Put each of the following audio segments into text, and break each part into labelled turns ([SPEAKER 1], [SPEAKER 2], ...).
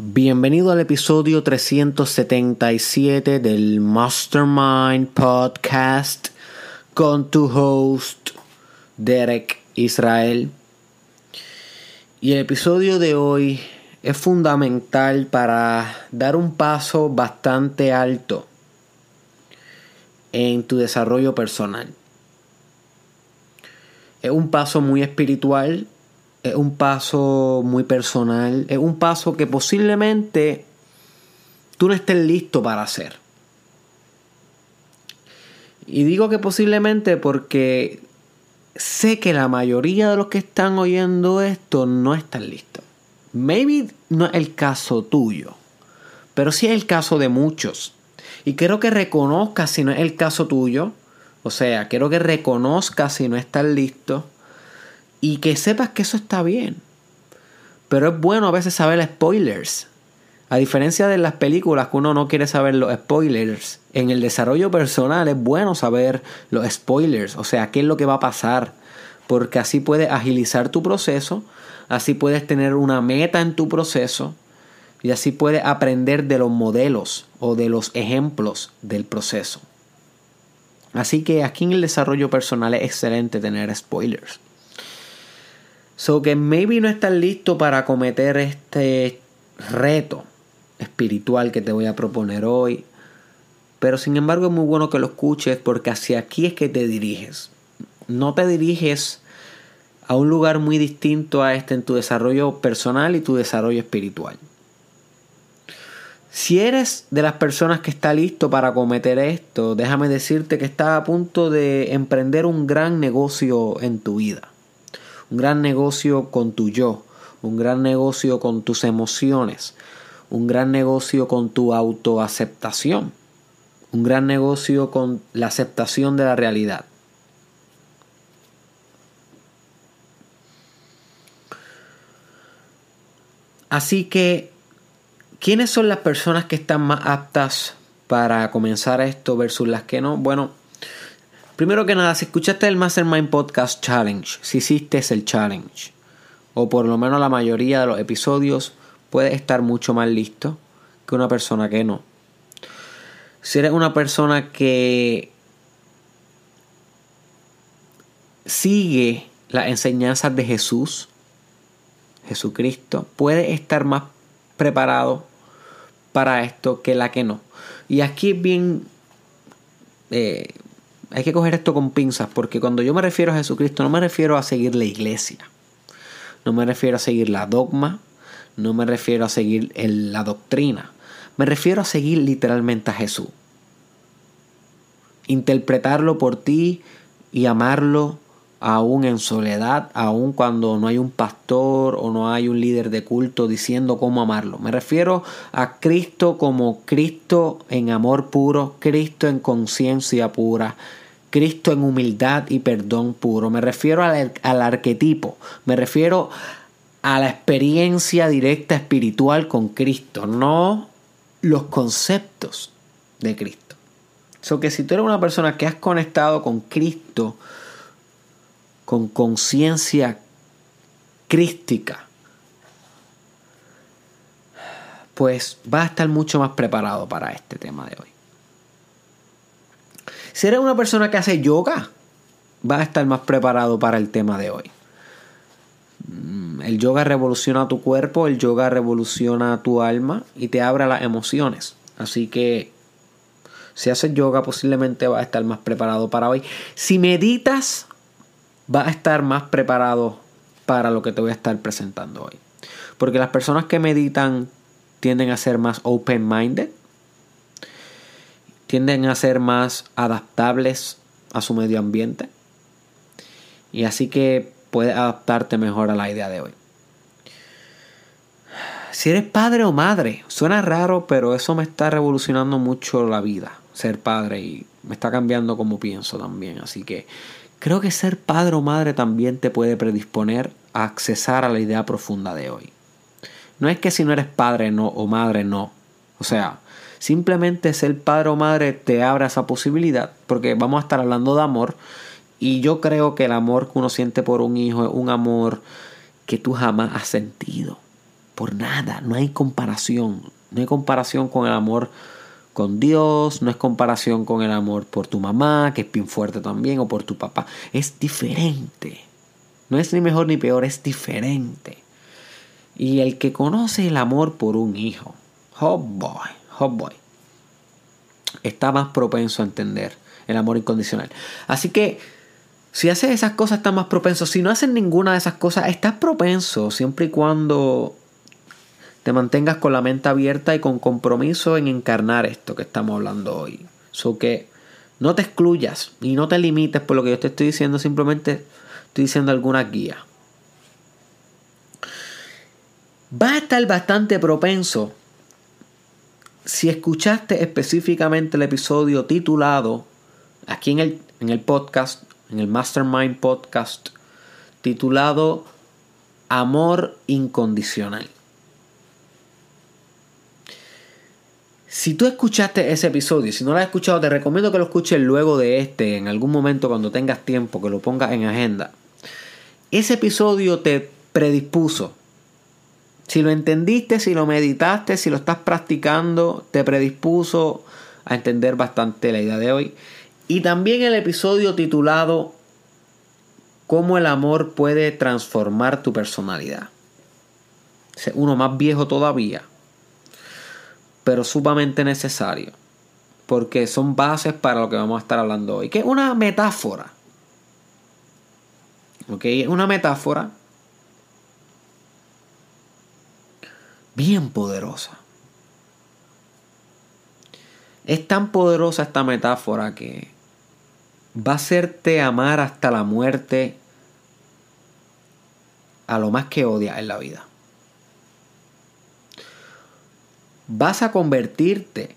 [SPEAKER 1] Bienvenido al episodio 377 del Mastermind Podcast con tu host Derek Israel. Y el episodio de hoy es fundamental para dar un paso bastante alto en tu desarrollo personal. Es un paso muy espiritual es un paso muy personal, es un paso que posiblemente tú no estés listo para hacer. Y digo que posiblemente porque sé que la mayoría de los que están oyendo esto no están listos. Maybe no es el caso tuyo, pero sí es el caso de muchos. Y quiero que reconozcas si no es el caso tuyo. O sea, quiero que reconozcas si no estás listo y que sepas que eso está bien. Pero es bueno a veces saber spoilers. A diferencia de las películas que uno no quiere saber los spoilers, en el desarrollo personal es bueno saber los spoilers, o sea, qué es lo que va a pasar, porque así puedes agilizar tu proceso, así puedes tener una meta en tu proceso y así puedes aprender de los modelos o de los ejemplos del proceso. Así que aquí en el desarrollo personal es excelente tener spoilers. So que maybe no estás listo para cometer este reto espiritual que te voy a proponer hoy. Pero sin embargo es muy bueno que lo escuches porque hacia aquí es que te diriges. No te diriges a un lugar muy distinto a este en tu desarrollo personal y tu desarrollo espiritual. Si eres de las personas que está listo para cometer esto, déjame decirte que estás a punto de emprender un gran negocio en tu vida un gran negocio con tu yo, un gran negocio con tus emociones, un gran negocio con tu autoaceptación, un gran negocio con la aceptación de la realidad. Así que, ¿quiénes son las personas que están más aptas para comenzar esto versus las que no? Bueno, Primero que nada, si escuchaste el Mastermind Podcast Challenge, si hiciste el challenge, o por lo menos la mayoría de los episodios, puedes estar mucho más listo que una persona que no. Si eres una persona que sigue las enseñanzas de Jesús, Jesucristo, puedes estar más preparado para esto que la que no. Y aquí es bien eh, hay que coger esto con pinzas, porque cuando yo me refiero a Jesucristo, no me refiero a seguir la iglesia, no me refiero a seguir la dogma, no me refiero a seguir la doctrina, me refiero a seguir literalmente a Jesús. Interpretarlo por ti y amarlo aún en soledad, aún cuando no hay un pastor o no hay un líder de culto diciendo cómo amarlo. Me refiero a Cristo como Cristo en amor puro, Cristo en conciencia pura, Cristo en humildad y perdón puro. Me refiero al, al, arquetipo, me refiero a la experiencia directa espiritual con Cristo, no los conceptos de Cristo. So que si tú eres una persona que has conectado con Cristo, con conciencia crística, pues va a estar mucho más preparado para este tema de hoy. Si eres una persona que hace yoga, va a estar más preparado para el tema de hoy. Mm, el yoga revoluciona tu cuerpo, el yoga revoluciona tu alma y te abre las emociones. Así que si haces yoga posiblemente va a estar más preparado para hoy. Si meditas, va a estar más preparado para lo que te voy a estar presentando hoy. Porque las personas que meditan tienden a ser más open-minded, tienden a ser más adaptables a su medio ambiente. Y así que puedes adaptarte mejor a la idea de hoy. Si eres padre o madre, suena raro, pero eso me está revolucionando mucho la vida, ser padre, y me está cambiando como pienso también. Así que Creo que ser padre o madre también te puede predisponer a accesar a la idea profunda de hoy. No es que si no eres padre no o madre no. O sea, simplemente ser padre o madre te abre esa posibilidad porque vamos a estar hablando de amor y yo creo que el amor que uno siente por un hijo es un amor que tú jamás has sentido. Por nada, no hay comparación. No hay comparación con el amor con Dios, no es comparación con el amor por tu mamá, que es bien fuerte también, o por tu papá. Es diferente. No es ni mejor ni peor, es diferente. Y el que conoce el amor por un hijo, oh boy, oh boy, está más propenso a entender el amor incondicional. Así que si haces esas cosas, estás más propenso. Si no haces ninguna de esas cosas, estás propenso siempre y cuando te mantengas con la mente abierta y con compromiso en encarnar esto que estamos hablando hoy. So que no te excluyas y no te limites por lo que yo te estoy diciendo, simplemente estoy diciendo alguna guía. Va a estar bastante propenso si escuchaste específicamente el episodio titulado aquí en el, en el podcast, en el Mastermind Podcast, titulado Amor Incondicional. Si tú escuchaste ese episodio, si no lo has escuchado, te recomiendo que lo escuches luego de este, en algún momento cuando tengas tiempo, que lo pongas en agenda. Ese episodio te predispuso. Si lo entendiste, si lo meditaste, si lo estás practicando, te predispuso a entender bastante la idea de hoy. Y también el episodio titulado Cómo el amor puede transformar tu personalidad. Uno más viejo todavía pero sumamente necesario, porque son bases para lo que vamos a estar hablando hoy, que es una metáfora. ¿Ok? Es una metáfora bien poderosa. Es tan poderosa esta metáfora que va a hacerte amar hasta la muerte a lo más que odia en la vida. Vas a convertirte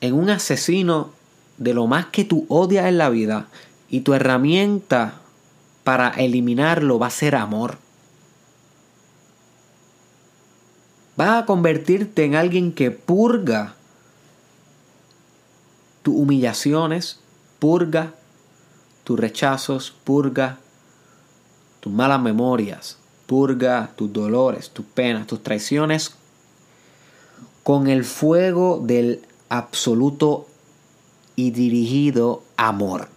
[SPEAKER 1] en un asesino de lo más que tú odias en la vida y tu herramienta para eliminarlo va a ser amor. Vas a convertirte en alguien que purga tus humillaciones, purga tus rechazos, purga tus malas memorias, purga tus dolores, tus penas, tus traiciones con el fuego del absoluto y dirigido amor.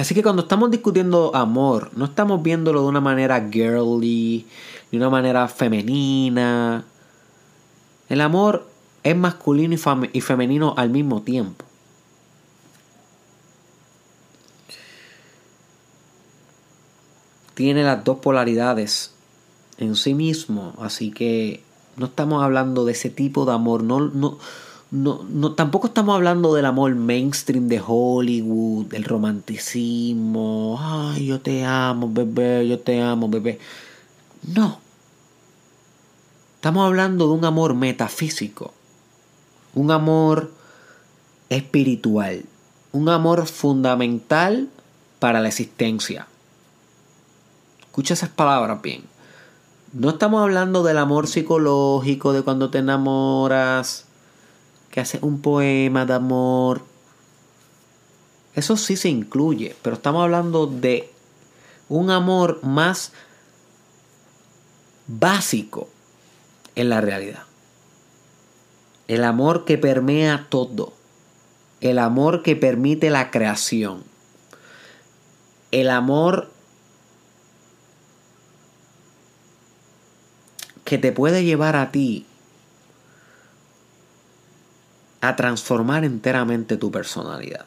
[SPEAKER 1] Así que cuando estamos discutiendo amor, no estamos viéndolo de una manera girly, de una manera femenina. El amor es masculino y, femenino al mismo tiempo. Tiene las dos polaridades en sí mismo, así que no estamos hablando de ese tipo de amor, no, no, no, tampoco estamos hablando del amor mainstream de Hollywood, del romanticismo, ay, yo te amo, bebé, yo te amo, bebé. No. Estamos hablando de un amor metafísico, un amor espiritual, un amor fundamental para la existencia. Escucha esas palabras bien. No estamos hablando del amor psicológico, de cuando te enamoras, que haces un poema de amor. Eso sí se incluye, pero estamos hablando de un amor más básico en la realidad. El amor que permea todo. El amor que permite la creación. El amor que te puede llevar a ti a transformar enteramente tu personalidad.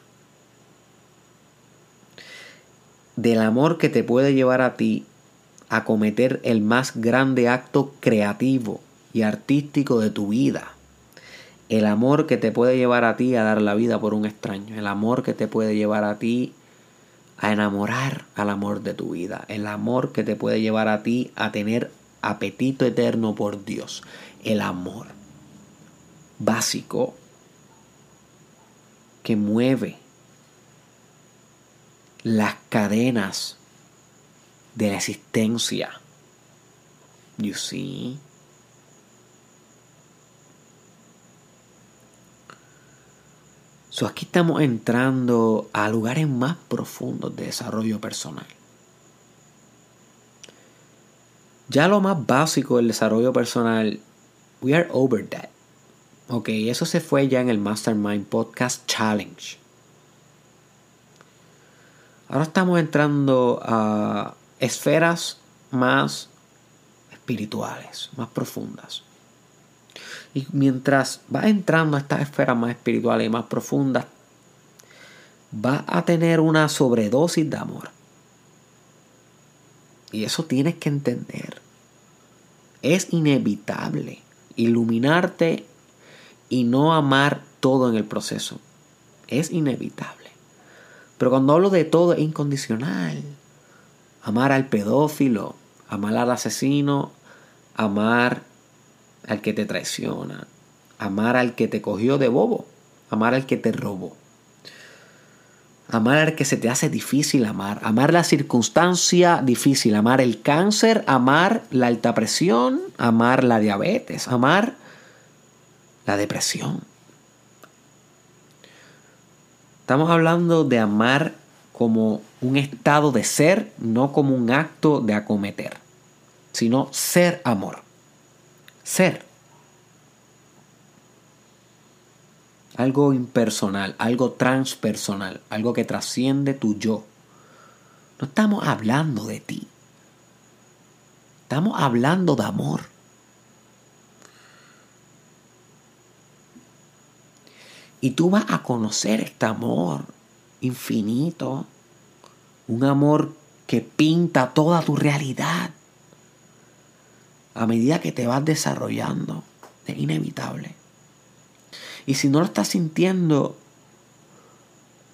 [SPEAKER 1] Del amor que te puede llevar a ti a cometer el más grande acto creativo y artístico de tu vida. El amor que te puede llevar a ti a dar la vida por un extraño. El amor que te puede llevar a ti a enamorar al amor de tu vida. El amor que te puede llevar a ti a tener apetito eterno por Dios, el amor básico que mueve las cadenas de la existencia. You see? So aquí estamos entrando a lugares más profundos de desarrollo personal. Ya lo más básico del desarrollo personal, we are over that. Ok, eso se fue ya en el Mastermind Podcast Challenge. Ahora estamos entrando a esferas más espirituales, más profundas. Y mientras va entrando a estas esferas más espirituales y más profundas, va a tener una sobredosis de amor. Y eso tienes que entender. Es inevitable iluminarte y no amar todo en el proceso. Es inevitable. Pero cuando hablo de todo es incondicional. Amar al pedófilo, amar al asesino, amar al que te traiciona, amar al que te cogió de bobo, amar al que te robó. Amar al que se te hace difícil amar, amar la circunstancia difícil, amar el cáncer, amar la alta presión, amar la diabetes, amar la depresión. Estamos hablando de amar como un estado de ser, no como un acto de acometer, sino ser amor. Ser. Algo impersonal, algo transpersonal, algo que trasciende tu yo. No estamos hablando de ti. Estamos hablando de amor. Y tú vas a conocer este amor infinito. Un amor que pinta toda tu realidad. A medida que te vas desarrollando. Es inevitable. Y si no lo estás sintiendo,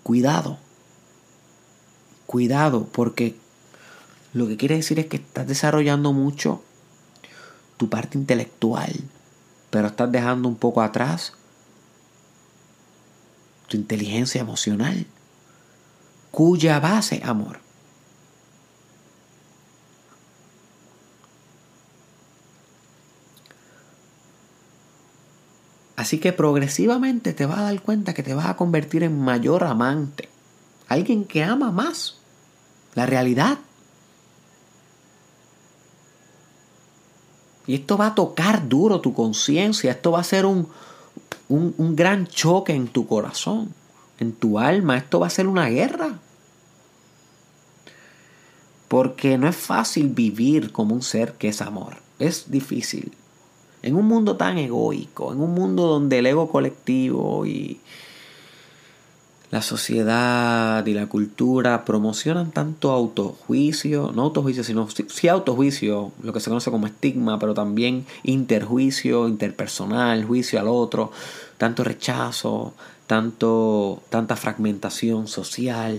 [SPEAKER 1] cuidado. Cuidado, porque lo que quiere decir es que estás desarrollando mucho tu parte intelectual, pero estás dejando un poco atrás tu inteligencia emocional, cuya base amor. Así que progresivamente te vas a dar cuenta que te vas a convertir en mayor amante, alguien que ama más la realidad. Y esto va a tocar duro tu conciencia, esto va a ser un, un, gran choque en tu corazón, en tu alma. Esto va a ser una guerra. Porque no es fácil vivir como un ser que es amor. Es difícil. En un mundo tan egoico, en un mundo donde el ego colectivo y la sociedad y la cultura promocionan tanto autojuicio, no autojuicio, sino sí autojuicio, lo que se conoce como estigma, pero también interjuicio, interpersonal, juicio al otro, tanto rechazo, tanto, tanta fragmentación social,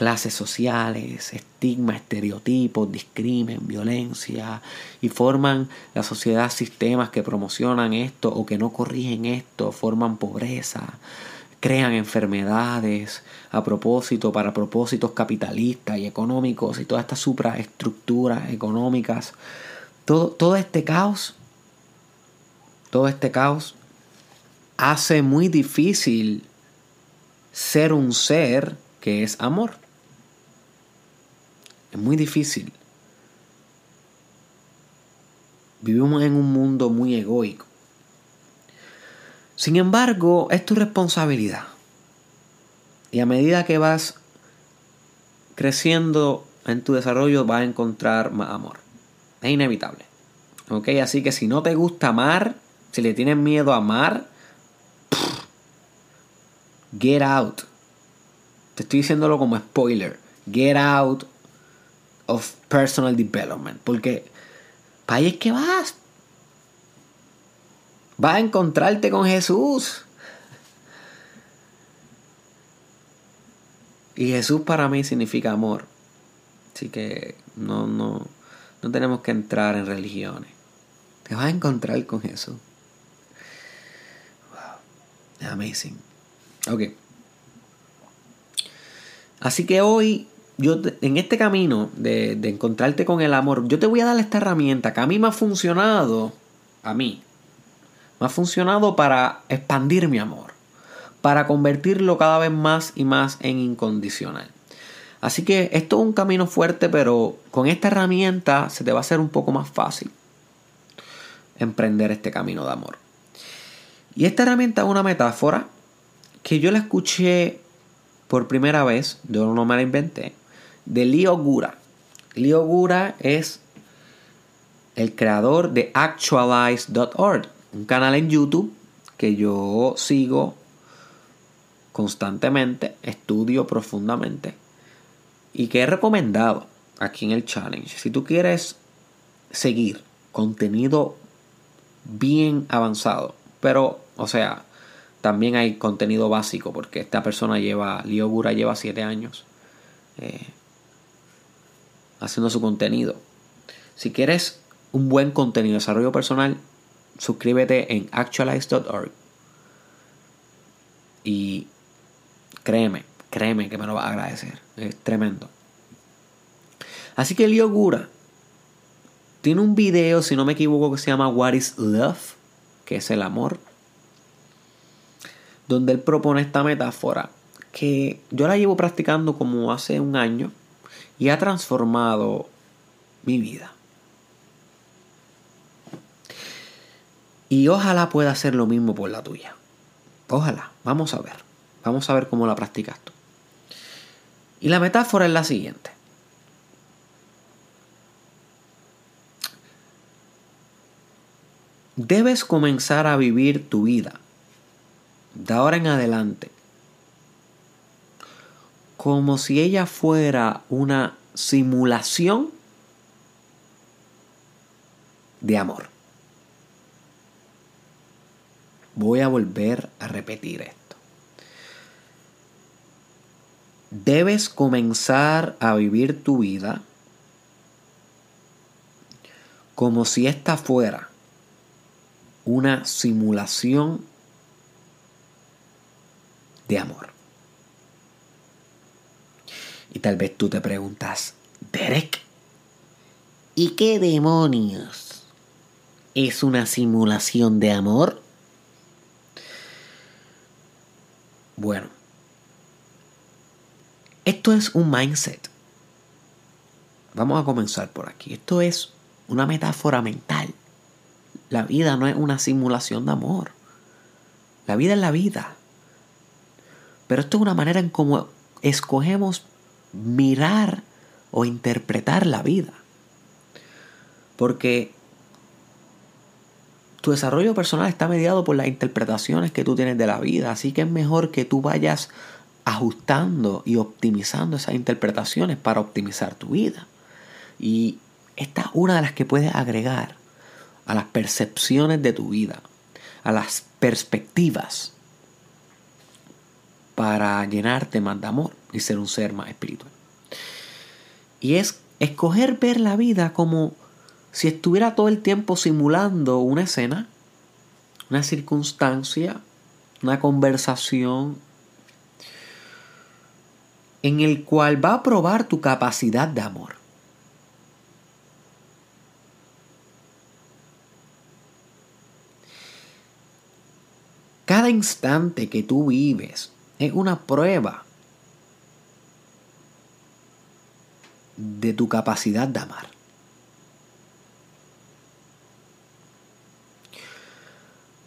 [SPEAKER 1] clases sociales, estigma, estereotipos, discrimen, violencia, y forman la sociedad sistemas que promocionan esto o que no corrigen esto, forman pobreza, crean enfermedades a propósito, para propósitos capitalistas y económicos y todas estas supraestructuras económicas. Todo, todo este caos, todo este caos hace muy difícil ser un ser que es amor. Es muy difícil. Vivimos en un mundo muy egoico. Sin embargo, es tu responsabilidad. Y a medida que vas creciendo en tu desarrollo, vas a encontrar más amor. Es inevitable. ¿Ok? Así que si no te gusta amar, si le tienes miedo a amar, get out. Te estoy diciéndolo como spoiler. Get out of personal development. Porque para ahí es que vas. Vas a encontrarte con Jesús. Y Jesús para mí significa amor. Así que no, no, no tenemos que entrar en religiones. Te vas a encontrar con Jesús. Wow. Amazing. Ok. Así que hoy, yo en este camino de, de encontrarte con el amor, yo te voy a dar esta herramienta que a mí me ha funcionado. A mí me ha funcionado para expandir mi amor, para convertirlo cada vez más y más en incondicional. Así que esto es un camino fuerte, pero con esta herramienta se te va a hacer un poco más fácil emprender este camino de amor. Y esta herramienta es una metáfora que yo la escuché por primera vez, yo no me la inventé, de Leo Gura. Leo Gura es el creador de Actualize.org, un canal en YouTube que yo sigo constantemente, estudio profundamente y que he recomendado aquí en el challenge. Si tú quieres seguir contenido bien avanzado, pero, o sea, también hay contenido básico porque esta persona lleva, Leo Gura lleva 7 años eh, haciendo su contenido. Si quieres un buen contenido de desarrollo personal, suscríbete en actualize.org. Y créeme, créeme que me lo va a agradecer. Es tremendo. Así que Leo Gura tiene un video, si no me equivoco, que se llama What is Love, que es el amor, donde él propone esta metáfora que yo la llevo practicando como hace un año y ha transformado mi vida. Y ojalá pueda hacer lo mismo por la tuya. Ojalá. Vamos a ver. Vamos a ver cómo la practicas tú. Y la metáfora es la siguiente. Debes comenzar a vivir tu vida de ahora en adelante como si ella fuera una simulación de amor. Voy a volver a repetir esto. Debes comenzar a vivir tu vida como si esta fuera una simulación de amor. Y tal vez tú te preguntas, Derek, ¿y qué demonios? ¿Es una simulación de amor? Bueno, esto es un mindset. Vamos a comenzar por aquí. Esto es una metáfora mental. La vida no es una simulación de amor. La vida es la vida. Pero esto es una manera en cómo escogemos mirar o interpretar la vida. Porque tu desarrollo personal está mediado por las interpretaciones que tú tienes de la vida, así que es mejor que tú vayas ajustando y optimizando esas interpretaciones para optimizar tu vida. Y esta es una de las que puedes agregar a las percepciones de tu vida, a las perspectivas, para llenarte más de amor y ser un ser más espiritual. Y es escoger ver la vida como si estuviera todo el tiempo simulando una escena, una circunstancia, una conversación en el cual va a probar tu capacidad de amor. Cada instante que tú vives es una prueba de tu capacidad de amar.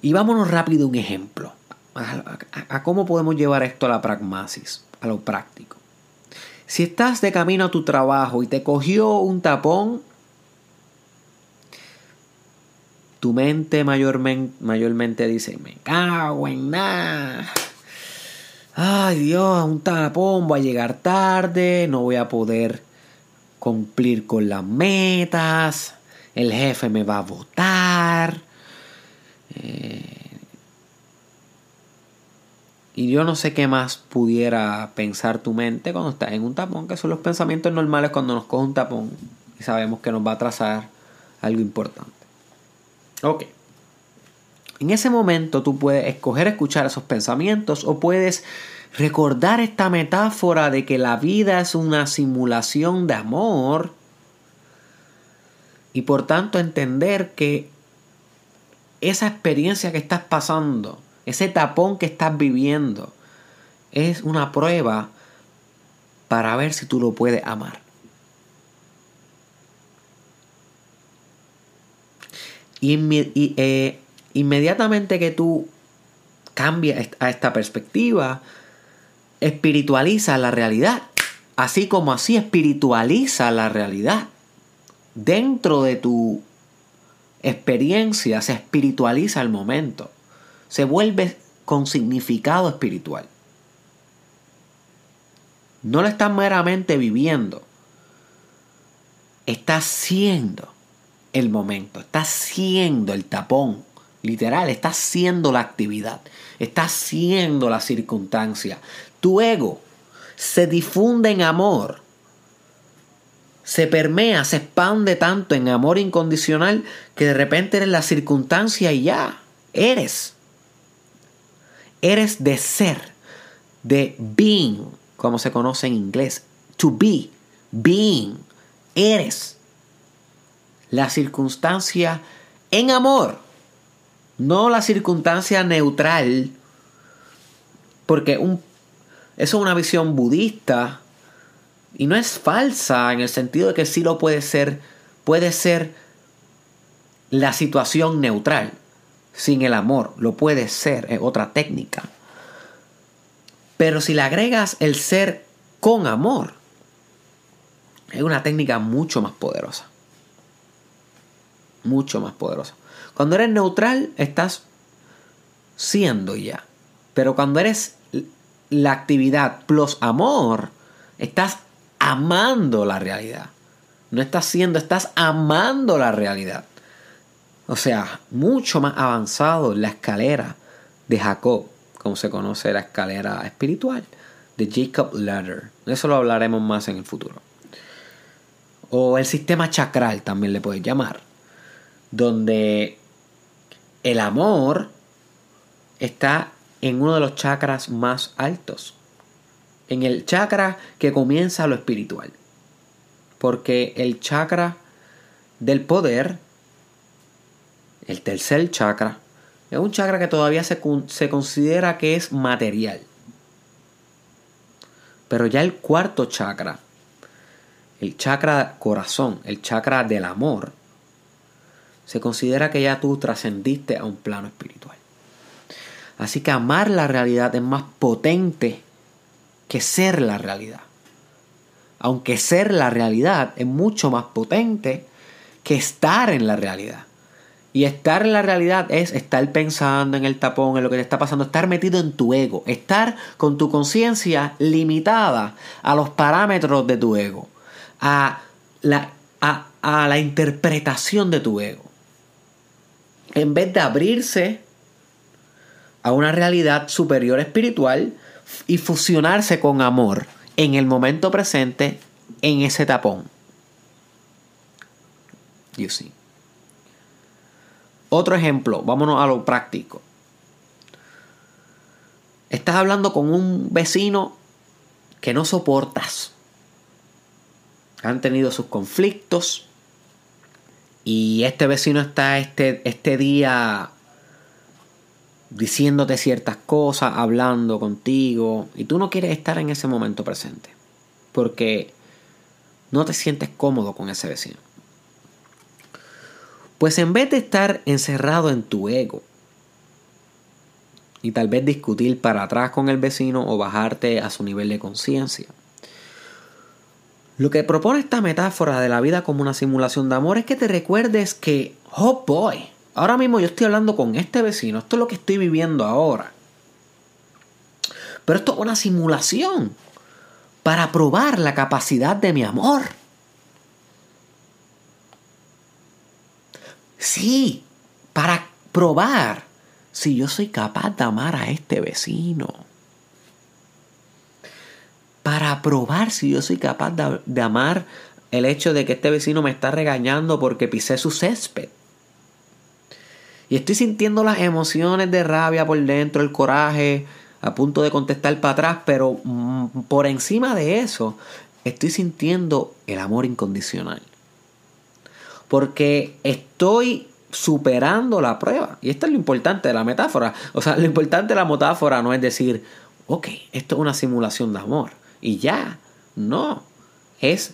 [SPEAKER 1] Y vámonos rápido un ejemplo. A, cómo podemos llevar esto a la pragmasis, a lo práctico. Si estás de camino a tu trabajo y te cogió un tapón, tu mente mayormente, mayormente dice, me cago en nada. Ay Dios, un tapón, voy a llegar tarde, no voy a poder cumplir con las metas, el jefe me va a votar. Eh, y yo no sé qué más pudiera pensar tu mente cuando estás en un tapón, que son los pensamientos normales cuando nos coge un tapón y sabemos que nos va a trazar algo importante. Ok. En ese momento tú puedes escoger escuchar esos pensamientos o puedes recordar esta metáfora de que la vida es una simulación de amor y por tanto entender que esa experiencia que estás pasando ese tapón que estás viviendo, es una prueba para ver si tú lo puedes amar. Y, eh, inmediatamente que tú cambias a esta perspectiva, espiritualiza la realidad. Así como así espiritualiza la realidad. Dentro de tu experiencia se espiritualiza el momento. Se vuelve con significado espiritual. No lo estás meramente viviendo. Estás siendo el momento. Estás siendo el tapón. Literal, estás siendo la actividad. Estás siendo la circunstancia. Tu ego se difunde en amor. Se permea, se expande tanto en amor incondicional que de repente eres la circunstancia y ya, eres. Eres de ser, de being, como se conoce en inglés. To be, being, eres. La circunstancia en amor, no la circunstancia neutral, porque un eso es una visión budista y no es falsa en el sentido de que sí lo puede ser, puede ser la situación neutral, sin el amor, lo puede ser, es otra técnica. Pero si le agregas el ser con amor, es una técnica mucho más poderosa. Mucho más poderosa. Cuando eres neutral, estás siendo ya. Pero cuando eres la actividad plus amor, estás amando la realidad. No estás siendo, estás amando la realidad. O sea, mucho más avanzado la escalera de Jacob, como se conoce la escalera espiritual, de Jacob Ladder. Eso lo hablaremos más en el futuro. O el sistema chakral también le puedes llamar, donde el amor está en uno de los chakras más altos. En el chakra que comienza lo espiritual. Porque el chakra del poder, el tercer chakra, es un chakra que todavía se, se considera que es material. Pero ya el cuarto chakra, el chakra corazón, el chakra del amor, se considera que ya tú trascendiste a un plano espiritual. Así que amar la realidad es más potente que ser la realidad. Aunque ser la realidad es mucho más potente que estar en la realidad. Y estar en la realidad es estar pensando en el tapón, en lo que te está pasando, estar metido en tu ego, estar con tu conciencia limitada a los parámetros de tu ego, a la, a, la interpretación de tu ego. En vez de abrirse a una realidad superior espiritual y fusionarse con amor en el momento presente en ese tapón. You see. Otro ejemplo, vámonos a lo práctico. Estás hablando con un vecino que no soportas. Han tenido sus conflictos. Y este vecino está este, este día diciéndote ciertas cosas, hablando contigo, y tú no quieres estar en ese momento presente, porque no te sientes cómodo con ese vecino. Pues en vez de estar encerrado en tu ego y tal vez discutir para atrás con el vecino o bajarte a su nivel de conciencia, lo que propone esta metáfora de la vida como una simulación de amor es que te recuerdes que, oh boy, Ahora mismo yo estoy hablando con este vecino, esto es lo que estoy viviendo ahora. Pero esto es una simulación para probar la capacidad de mi amor. Sí, para probar si yo soy capaz de amar a este vecino. Para probar si yo soy capaz de, de amar el hecho de que este vecino me está regañando porque pisé su césped. Y estoy sintiendo las emociones de rabia por dentro, el coraje, a punto de contestar para atrás, pero mm, por encima de eso, estoy sintiendo el amor incondicional. Porque estoy superando la prueba. Y esto es lo importante de la metáfora. O sea, lo importante de la metáfora no es decir, ok, esto es una simulación de amor. Y ya, no. Es,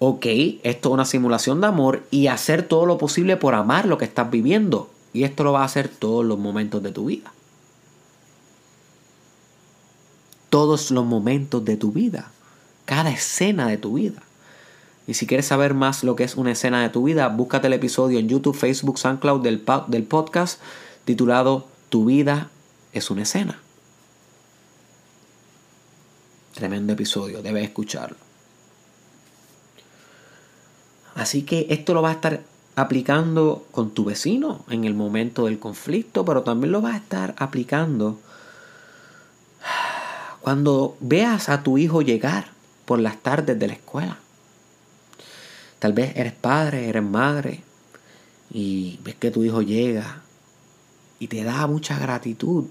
[SPEAKER 1] ok, esto es una simulación de amor y hacer todo lo posible por amar lo que estás viviendo. Y esto lo vas a hacer todos los momentos de tu vida. Todos los momentos de tu vida. Cada escena de tu vida. Y si quieres saber más lo que es una escena de tu vida, búscate el episodio en YouTube, Facebook, SoundCloud del, del podcast titulado Tu vida es una escena. Tremendo episodio, debes escucharlo. Así que esto lo vas a estar aplicando con tu vecino en el momento del conflicto, pero también lo vas a estar aplicando cuando veas a tu hijo llegar por las tardes de la escuela. Tal vez eres padre, eres madre y ves que tu hijo llega y te da mucha gratitud.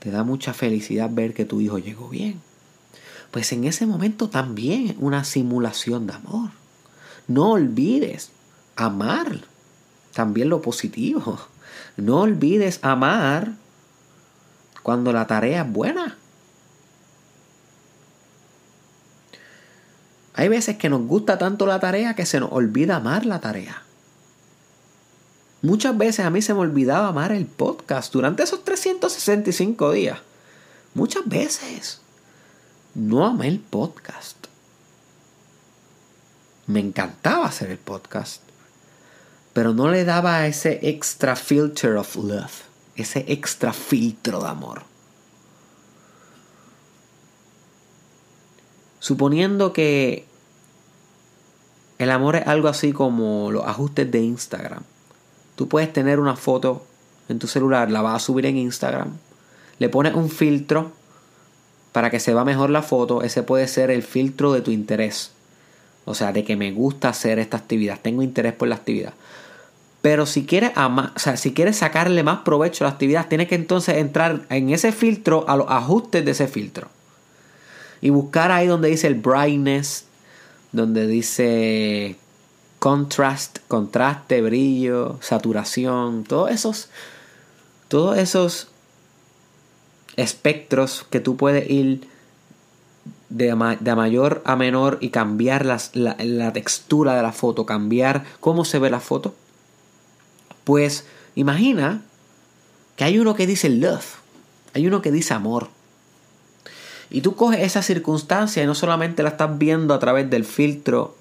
[SPEAKER 1] Te da mucha felicidad ver que tu hijo llegó bien. Pues en ese momento también una simulación de amor. No olvides amar también lo positivo. No olvides amar cuando la tarea es buena. Hay veces que nos gusta tanto la tarea que se nos olvida amar la tarea. Muchas veces a mí se me olvidaba amar el podcast durante esos 365 días. Muchas veces no amé el podcast. Me encantaba hacer el podcast, pero no le daba ese extra filter of love, ese extra filtro de amor. Suponiendo que el amor es algo así como los ajustes de Instagram. Tú puedes tener una foto en tu celular, la vas a subir en Instagram, le pones un filtro para que se vea mejor la foto, ese puede ser el filtro de tu interés. O sea, de que me gusta hacer esta actividad, tengo interés por la actividad. Pero si quieres, o sea, si quieres sacarle más provecho a la actividad, tienes que entonces entrar en ese filtro a los ajustes de ese filtro. Y buscar ahí donde dice el brightness, donde dice contrast, contraste, brillo, saturación, todos esos, todos esos espectros que tú puedes ir de, mayor a menor y cambiar la, la textura de la foto, cambiar cómo se ve la foto. Pues imagina que hay uno que dice love, hay uno que dice amor. Y tú coges esa circunstancia y no solamente la estás viendo a través del filtro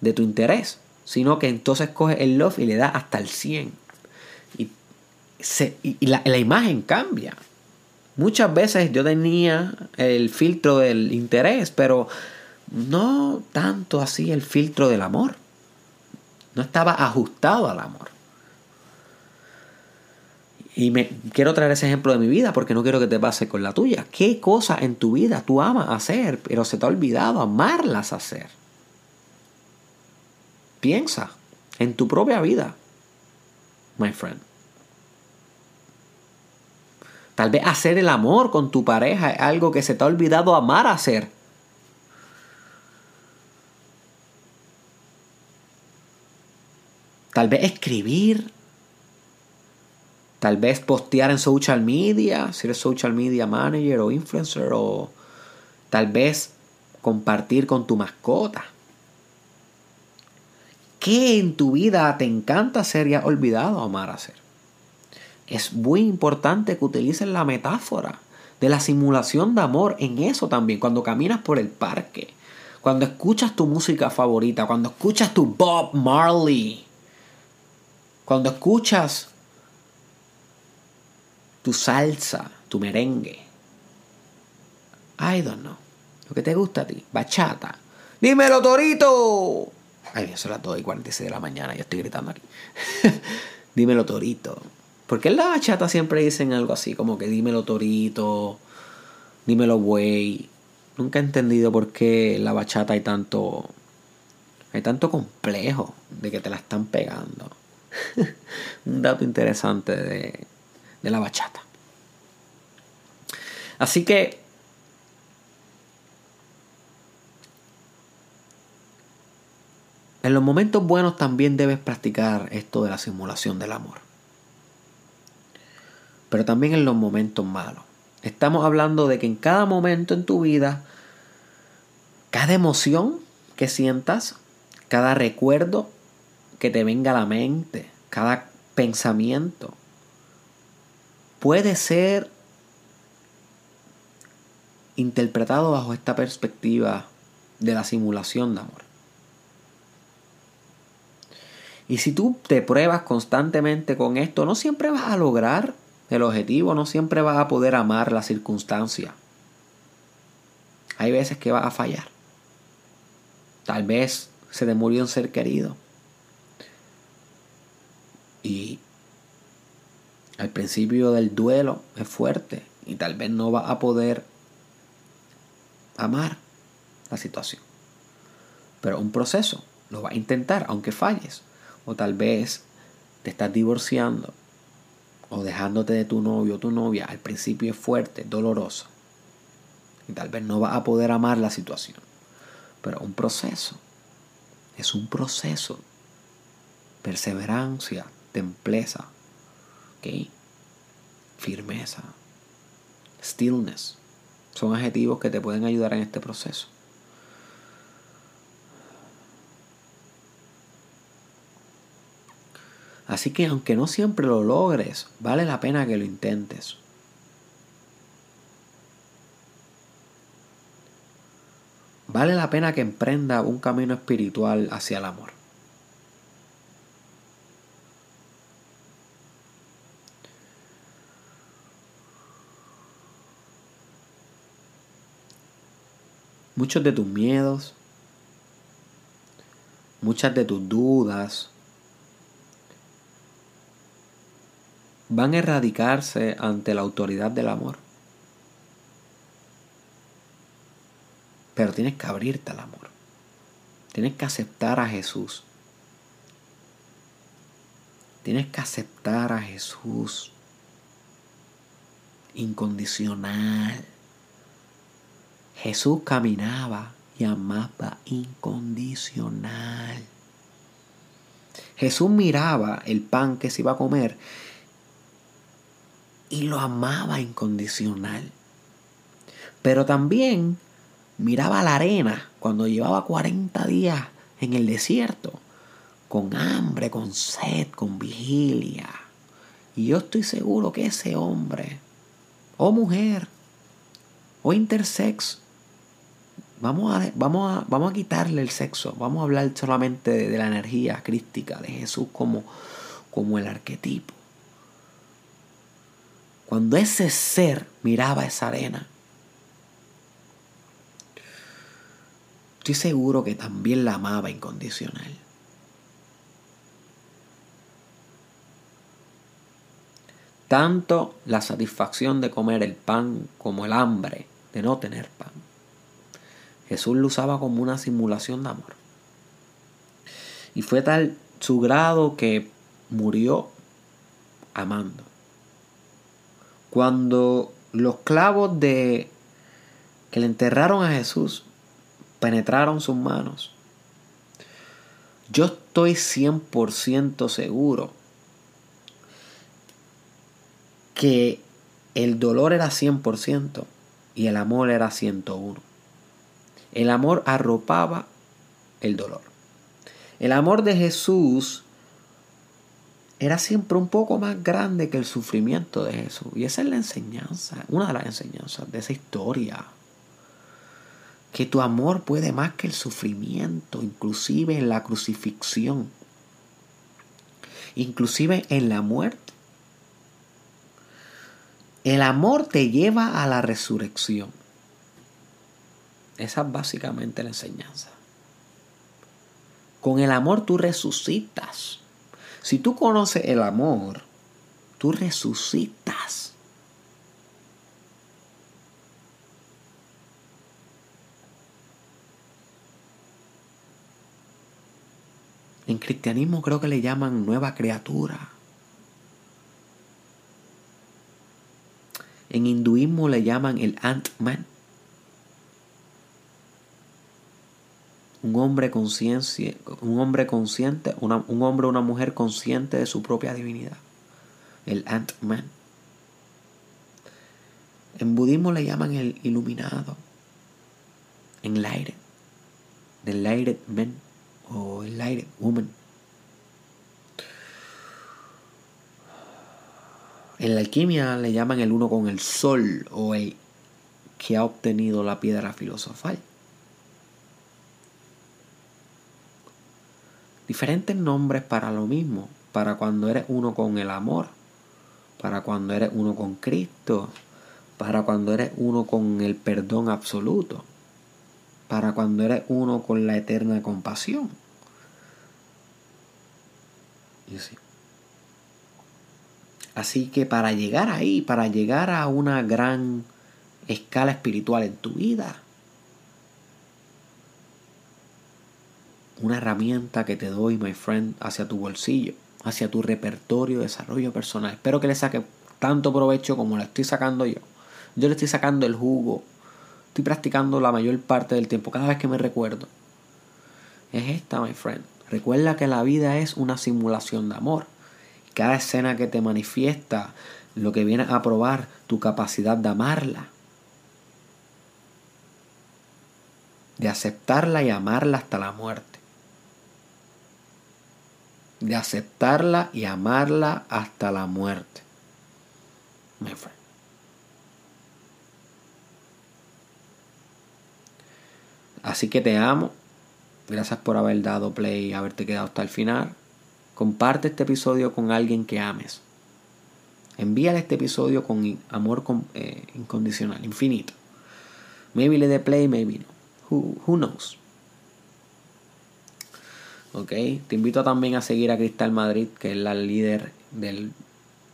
[SPEAKER 1] de tu interés, sino que entonces coges el love y le das hasta el 100. Y, la, la imagen cambia. Muchas veces yo tenía el filtro del interés, pero no tanto así el filtro del amor. No estaba ajustado al amor. Y me quiero traer ese ejemplo de mi vida porque no quiero que te pase con la tuya. ¿Qué cosas en tu vida tú amas hacer, pero se te ha olvidado amarlas hacer? Piensa en tu propia vida, my friend. Tal vez hacer el amor con tu pareja es algo que se te ha olvidado amar hacer. Tal vez escribir Tal vez postear en social media, si eres social media manager o influencer, o tal vez compartir con tu mascota. ¿Qué en tu vida te encanta hacer y has olvidado amar hacer? Es muy importante que utilices la metáfora de la simulación de amor en eso también, cuando caminas por el parque, cuando escuchas tu música favorita, cuando escuchas tu Bob Marley, cuando escuchas tu salsa, tu merengue. I don't know. Lo que te gusta a ti. Bachata. ¡Dímelo, Torito! Ay, son las 2 y 46 de la mañana. Yo estoy gritando aquí. dímelo, Torito. ¿Por qué en la bachata siempre dicen algo así? Como que dímelo, Torito. Dímelo, güey. Nunca he entendido por qué en la bachata hay tanto. Hay tanto complejo de que te la están pegando. Un dato interesante de, de la bachata. Así que En los momentos buenos también debes practicar esto de la simulación del amor. Pero también en los momentos malos. Estamos hablando de que en cada momento en tu vida, cada emoción que sientas, cada recuerdo que te venga a la mente, cada pensamiento, puede ser interpretado bajo esta perspectiva de la simulación de amor. Y si tú te pruebas constantemente con esto, no siempre vas a lograr el objetivo, no siempre vas a poder amar la circunstancia. Hay veces que vas a fallar. Tal vez se te murió un ser querido. Y al principio del duelo es fuerte y tal vez no vas a poder amar la situación. Pero un proceso, lo vas a intentar, aunque falles. O tal vez te estás divorciando o dejándote de tu novio o tu novia. Al principio es fuerte, doloroso. Y tal vez no vas a poder amar la situación. Pero un proceso. Es un proceso. Perseverancia, templeza. Firmeza. Stillness. Son adjetivos que te pueden ayudar en este proceso. Así que aunque no siempre lo logres, vale la pena que lo intentes. Vale la pena que emprenda un camino espiritual hacia el amor. Muchos de tus miedos, muchas de tus dudas, van a erradicarse ante la autoridad del amor. Pero tienes que abrirte al amor. Tienes que aceptar a Jesús. Tienes que aceptar a Jesús incondicional. Jesús caminaba y amaba incondicional. Jesús miraba el pan que se iba a comer y lo amaba incondicional. Pero también miraba la arena cuando llevaba 40 días en el desierto, con hambre, con sed, con vigilia. Y yo estoy seguro que ese hombre, o mujer, o intersex, vamos a, vamos a, vamos a quitarle el sexo, vamos a hablar solamente de, la energía crística de Jesús como, como el arquetipo. Cuando ese ser miraba esa arena, Estoy seguro que también la amaba incondicional. Tanto la satisfacción de comer el pan como el hambre de no tener pan. Jesús lo usaba como una simulación de amor. Y fue tal su grado que murió amando. Cuando los clavos de que le enterraron a Jesús penetraron sus manos. Yo estoy 100% seguro que el dolor era 100% y el amor era 101. El amor arropaba el dolor. El amor de Jesús era siempre un poco más grande que el sufrimiento de Jesús. Y esa es la enseñanza, una de las enseñanzas de esa historia que tu amor puede más que el sufrimiento, inclusive en la crucifixión, inclusive en la muerte. El amor te lleva a la resurrección. Esa es básicamente la enseñanza. Con el amor tú resucitas. Si tú conoces el amor, tú resucitas. En cristianismo creo que le llaman nueva criatura. En hinduismo le llaman el Ant-Man. Un hombre consciente, un hombre consciente, una, un hombre o una mujer consciente de su propia divinidad. El Ant-Man. En budismo le llaman el iluminado. Enlightened. The Enlightened Man o Enlightened Woman. En la alquimia le llaman el uno con el sol o el que ha obtenido la piedra filosofal. Diferentes nombres para lo mismo, para cuando eres uno con el amor, para cuando eres uno con Cristo, para cuando eres uno con el perdón absoluto, para cuando eres uno con la eterna compasión. Así que para llegar ahí, para llegar a una gran escala espiritual en tu vida, una herramienta que te doy, my friend, hacia tu bolsillo, hacia tu repertorio de desarrollo personal. Espero que le saque tanto provecho como le estoy sacando yo. Yo le estoy sacando el jugo. Estoy practicando la mayor parte del tiempo, cada vez que me recuerdo. Es esta, my friend. Recuerda que la vida es una simulación de amor. Cada escena que te manifiesta lo que viene a probar tu capacidad de amarla. De aceptarla y amarla hasta la muerte. De aceptarla y amarla hasta la muerte. My friend. Así que te amo. Gracias por haber dado play y haberte quedado hasta el final. Comparte este episodio con alguien que ames. Envíale este episodio con amor eh, incondicional, infinito. Maybe le dé play, maybe no. Who, knows? Ok, te invito también a seguir a Cristal Madrid, que es la líder del,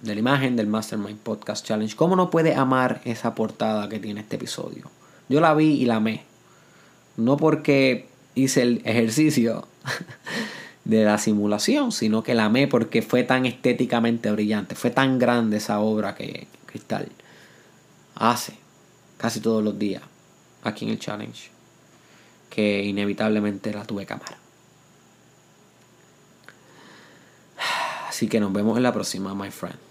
[SPEAKER 1] de la imagen del Mastermind Podcast Challenge. ¿Cómo no puede amar esa portada que tiene este episodio? Yo la vi y la amé. No porque hice el ejercicio de la simulación, sino que la amé porque fue tan estéticamente brillante, fue tan grande esa obra que Cristal hace casi todos los días aquí en el challenge, que inevitablemente la tuve que amar. Así que nos vemos en la próxima, my friend.